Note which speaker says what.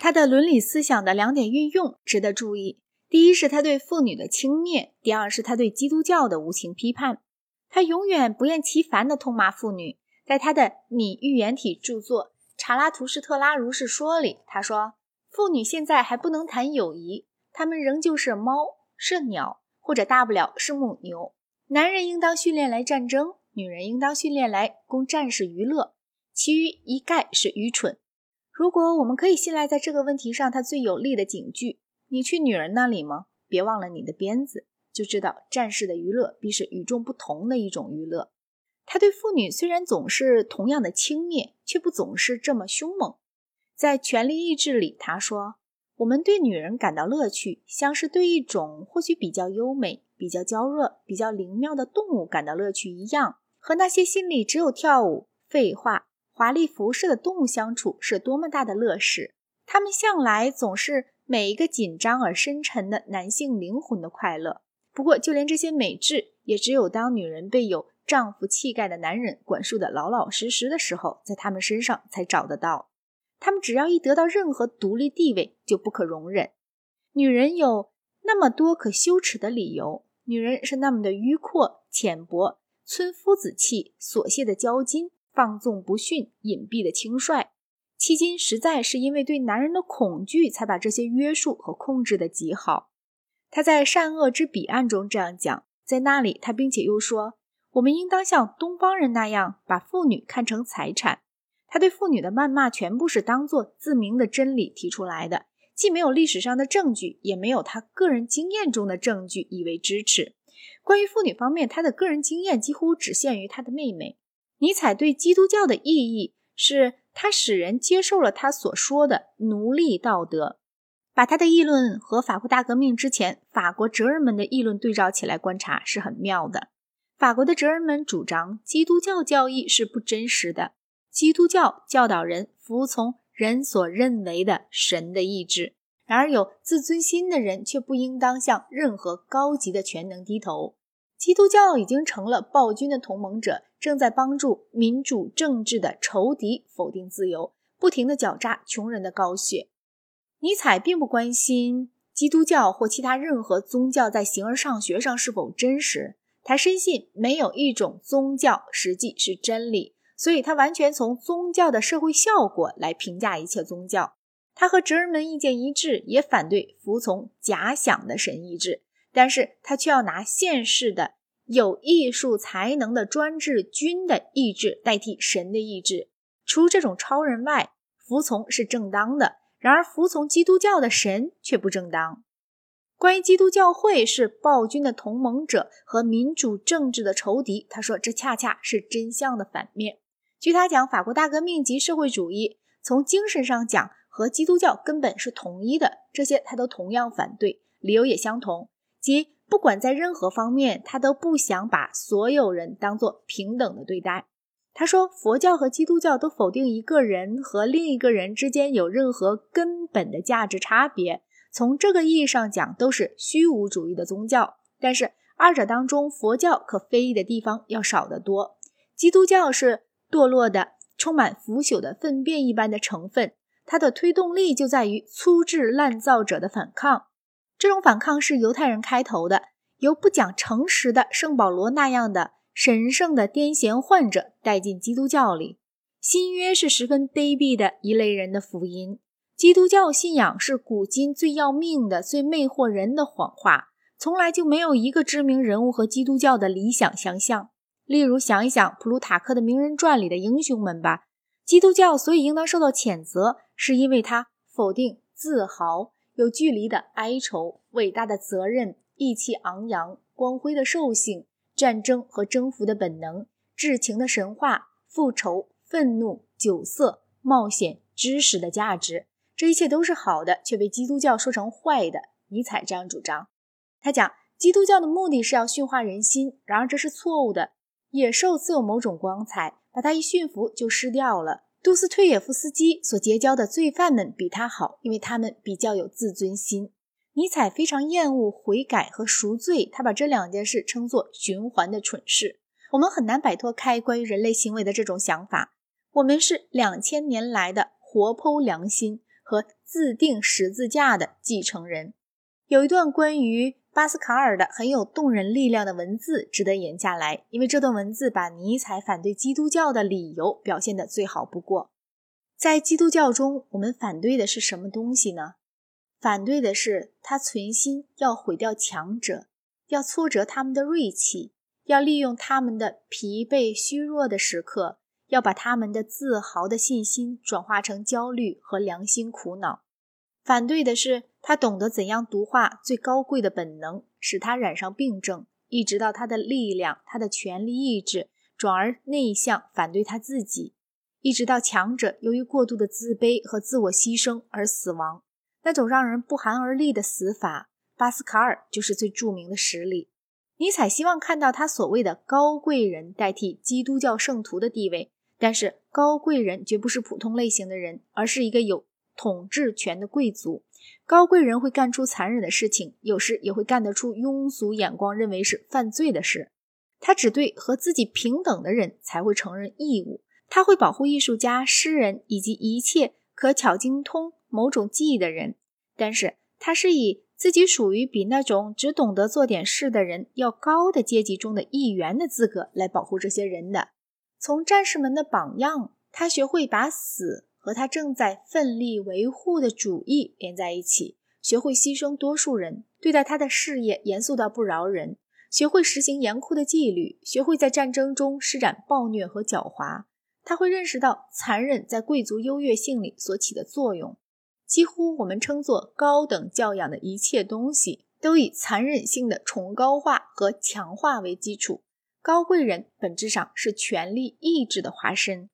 Speaker 1: 他的伦理思想的两点运用值得注意：第一是他对妇女的轻蔑，第二是他对基督教的无情批判。他永远不厌其烦地痛骂妇女。在他的拟预言体著作《查拉图斯特拉如是说》里，他说：“妇女现在还不能谈友谊，她们仍旧是猫，是鸟，或者大不了是母牛。男人应当训练来战争，女人应当训练来供战士娱乐，其余一概是愚蠢。如果我们可以信赖在这个问题上他最有力的警句：你去女人那里吗？别忘了你的鞭子，就知道战士的娱乐必是与众不同的一种娱乐。”他对妇女虽然总是同样的轻蔑，却不总是这么凶猛。在《权力意志》里，他说：“我们对女人感到乐趣，像是对一种或许比较优美、比较娇弱、比较灵妙的动物感到乐趣一样。和那些心里只有跳舞、废话、华丽服饰的动物相处，是多么大的乐事！他们向来总是每一个紧张而深沉的男性灵魂的快乐。不过，就连这些美质，也只有当女人被有……”丈夫气概的男人管束的老老实实的时候，在他们身上才找得到。他们只要一得到任何独立地位，就不可容忍。女人有那么多可羞耻的理由，女人是那么的迂阔、浅薄、村夫子气、琐屑的娇矜、放纵不驯、隐蔽的轻率。迄今实在是因为对男人的恐惧，才把这些约束和控制的极好。他在《善恶之彼岸》中这样讲，在那里他并且又说。我们应当像东方人那样，把妇女看成财产。他对妇女的谩骂全部是当做自明的真理提出来的，既没有历史上的证据，也没有他个人经验中的证据以为支持。关于妇女方面，他的个人经验几乎只限于他的妹妹。尼采对基督教的意义是，他使人接受了他所说的奴隶道德。把他的议论和法国大革命之前法国哲人们的议论对照起来观察，是很妙的。法国的哲人们主张基督教教义是不真实的。基督教教导人服从人所认为的神的意志，然而有自尊心的人却不应当向任何高级的全能低头。基督教已经成了暴君的同盟者，正在帮助民主政治的仇敌否定自由，不停地绞榨穷人的高血。尼采并不关心基督教或其他任何宗教在形而上学上是否真实。他深信没有一种宗教实际是真理，所以他完全从宗教的社会效果来评价一切宗教。他和哲人们意见一致，也反对服从假想的神意志，但是他却要拿现世的有艺术才能的专制君的意志代替神的意志。除这种超人外，服从是正当的；然而服从基督教的神却不正当。关于基督教会是暴君的同盟者和民主政治的仇敌，他说这恰恰是真相的反面。据他讲，法国大革命及社会主义从精神上讲和基督教根本是统一的，这些他都同样反对，理由也相同，即不管在任何方面，他都不想把所有人当做平等的对待。他说，佛教和基督教都否定一个人和另一个人之间有任何根本的价值差别。从这个意义上讲，都是虚无主义的宗教。但是二者当中，佛教可非议的地方要少得多。基督教是堕落的、充满腐朽的粪便一般的成分，它的推动力就在于粗制滥造者的反抗。这种反抗是犹太人开头的，由不讲诚实的圣保罗那样的神圣的癫痫患者带进基督教里。新约是十分卑鄙的一类人的福音。基督教信仰是古今最要命的、最魅惑人的谎话。从来就没有一个知名人物和基督教的理想相像。例如，想一想普鲁塔克的名人传里的英雄们吧。基督教所以应当受到谴责，是因为它否定自豪、有距离的哀愁、伟大的责任、意气昂扬、光辉的兽性、战争和征服的本能、至情的神话、复仇、愤怒、酒色、冒险、知识的价值。这一切都是好的，却被基督教说成坏的。尼采这样主张。他讲，基督教的目的是要驯化人心，然而这是错误的。野兽自有某种光彩，把它一驯服就失掉了。杜斯推也夫斯基所结交的罪犯们比他好，因为他们比较有自尊心。尼采非常厌恶悔改和赎罪，他把这两件事称作循环的蠢事。我们很难摆脱开关于人类行为的这种想法。我们是两千年来的活剖良心。和自定十字架的继承人。有一段关于巴斯卡尔的很有动人力量的文字值得引下来，因为这段文字把尼采反对基督教的理由表现得最好不过。在基督教中，我们反对的是什么东西呢？反对的是他存心要毁掉强者，要挫折他们的锐气，要利用他们的疲惫虚弱的时刻，要把他们的自豪的信心转化成焦虑和良心苦恼。反对的是。他懂得怎样毒化最高贵的本能，使他染上病症，一直到他的力量、他的权力意志转而内向，反对他自己，一直到强者由于过度的自卑和自我牺牲而死亡。那种让人不寒而栗的死法，巴斯卡尔就是最著名的实例。尼采希望看到他所谓的高贵人代替基督教圣徒的地位，但是高贵人绝不是普通类型的人，而是一个有统治权的贵族。高贵人会干出残忍的事情，有时也会干得出庸俗眼光认为是犯罪的事。他只对和自己平等的人才会承认义务。他会保护艺术家、诗人以及一切可巧精通某种技艺的人。但是，他是以自己属于比那种只懂得做点事的人要高的阶级中的一员的资格来保护这些人的。从战士们的榜样，他学会把死。和他正在奋力维护的主义连在一起，学会牺牲多数人，对待他的事业严肃到不饶人，学会实行严酷的纪律，学会在战争中施展暴虐和狡猾。他会认识到残忍在贵族优越性里所起的作用。几乎我们称作高等教养的一切东西，都以残忍性的崇高化和强化为基础。高贵人本质上是权力意志的化身。